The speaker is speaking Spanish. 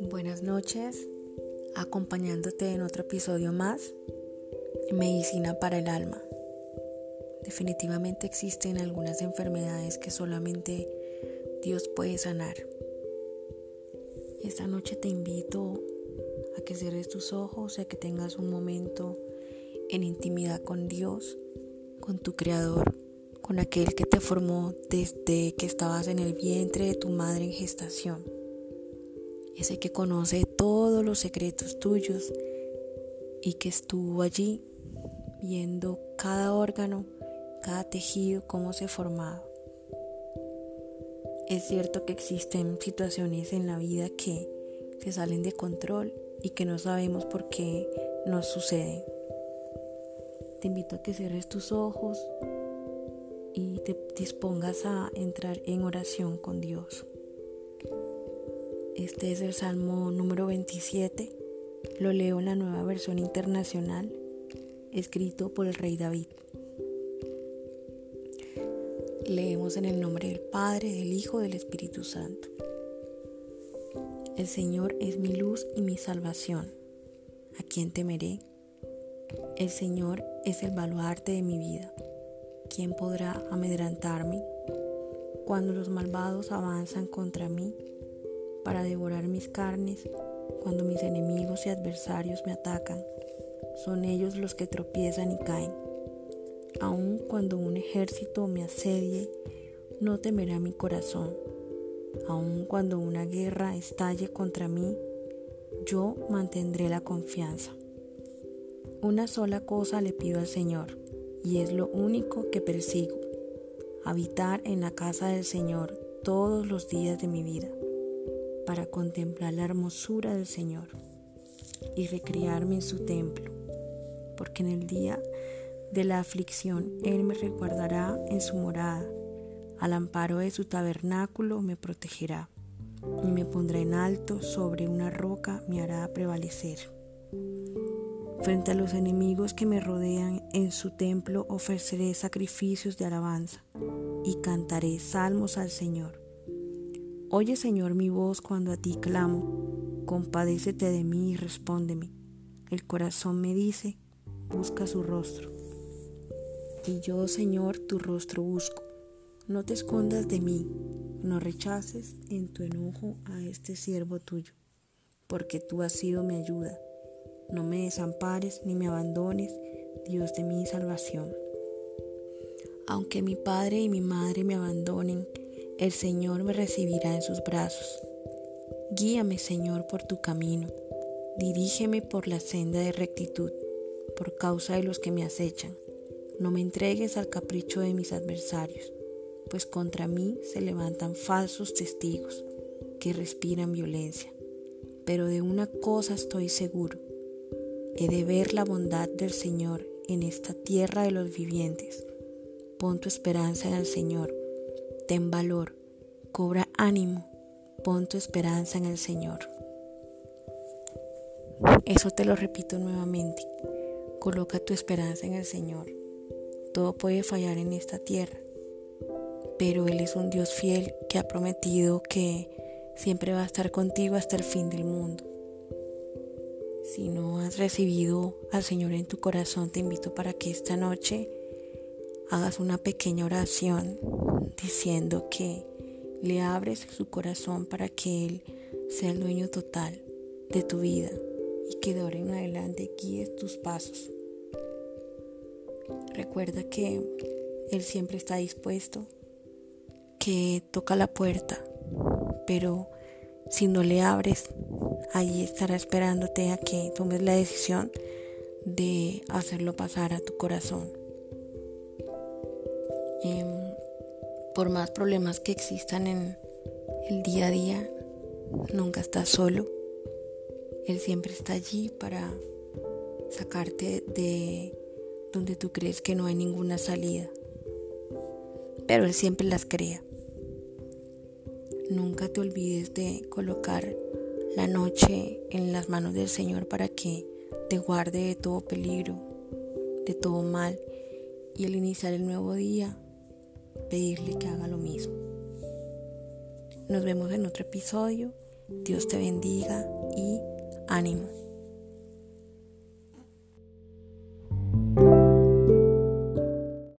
Buenas noches, acompañándote en otro episodio más, Medicina para el Alma. Definitivamente existen algunas enfermedades que solamente Dios puede sanar. Esta noche te invito a que cierres tus ojos y a que tengas un momento en intimidad con Dios, con tu Creador, con aquel que te formó desde que estabas en el vientre de tu madre en gestación. Ese que conoce todos los secretos tuyos y que estuvo allí viendo cada órgano, cada tejido, cómo se formaba. Es cierto que existen situaciones en la vida que se salen de control y que no sabemos por qué nos suceden. Te invito a que cierres tus ojos y te dispongas a entrar en oración con Dios. Este es el Salmo número 27. Lo leo en la nueva versión internacional, escrito por el rey David. Leemos en el nombre del Padre, del Hijo, del Espíritu Santo. El Señor es mi luz y mi salvación. ¿A quién temeré? El Señor es el baluarte de mi vida. ¿Quién podrá amedrantarme? Cuando los malvados avanzan contra mí para devorar mis carnes, cuando mis enemigos y adversarios me atacan, son ellos los que tropiezan y caen Aun cuando un ejército me asedie, no temerá mi corazón. Aun cuando una guerra estalle contra mí, yo mantendré la confianza. Una sola cosa le pido al Señor, y es lo único que persigo, habitar en la casa del Señor todos los días de mi vida, para contemplar la hermosura del Señor y recrearme en su templo, porque en el día de la aflicción, Él me resguardará en su morada. Al amparo de su tabernáculo me protegerá y me pondrá en alto sobre una roca me hará prevalecer. Frente a los enemigos que me rodean en su templo ofreceré sacrificios de alabanza y cantaré salmos al Señor. Oye Señor mi voz cuando a ti clamo, compadécete de mí y respóndeme. El corazón me dice, busca su rostro. Y yo, Señor, tu rostro busco. No te escondas de mí, no rechaces en tu enojo a este siervo tuyo, porque tú has sido mi ayuda. No me desampares ni me abandones, Dios de mi salvación. Aunque mi padre y mi madre me abandonen, el Señor me recibirá en sus brazos. Guíame, Señor, por tu camino. Dirígeme por la senda de rectitud, por causa de los que me acechan no me entregues al capricho de mis adversarios, pues contra mí se levantan falsos testigos que respiran violencia. Pero de una cosa estoy seguro, he de ver la bondad del Señor en esta tierra de los vivientes. Pon tu esperanza en el Señor, ten valor, cobra ánimo, pon tu esperanza en el Señor. Eso te lo repito nuevamente, coloca tu esperanza en el Señor. Todo puede fallar en esta tierra, pero Él es un Dios fiel que ha prometido que siempre va a estar contigo hasta el fin del mundo. Si no has recibido al Señor en tu corazón, te invito para que esta noche hagas una pequeña oración diciendo que le abres su corazón para que Él sea el dueño total de tu vida y que de ahora en adelante guíes tus pasos. Recuerda que Él siempre está dispuesto, que toca la puerta, pero si no le abres, ahí estará esperándote a que tomes la decisión de hacerlo pasar a tu corazón. Em, por más problemas que existan en el día a día, nunca estás solo. Él siempre está allí para sacarte de donde tú crees que no hay ninguna salida. Pero Él siempre las crea. Nunca te olvides de colocar la noche en las manos del Señor para que te guarde de todo peligro, de todo mal y al iniciar el nuevo día pedirle que haga lo mismo. Nos vemos en otro episodio. Dios te bendiga y ánimo.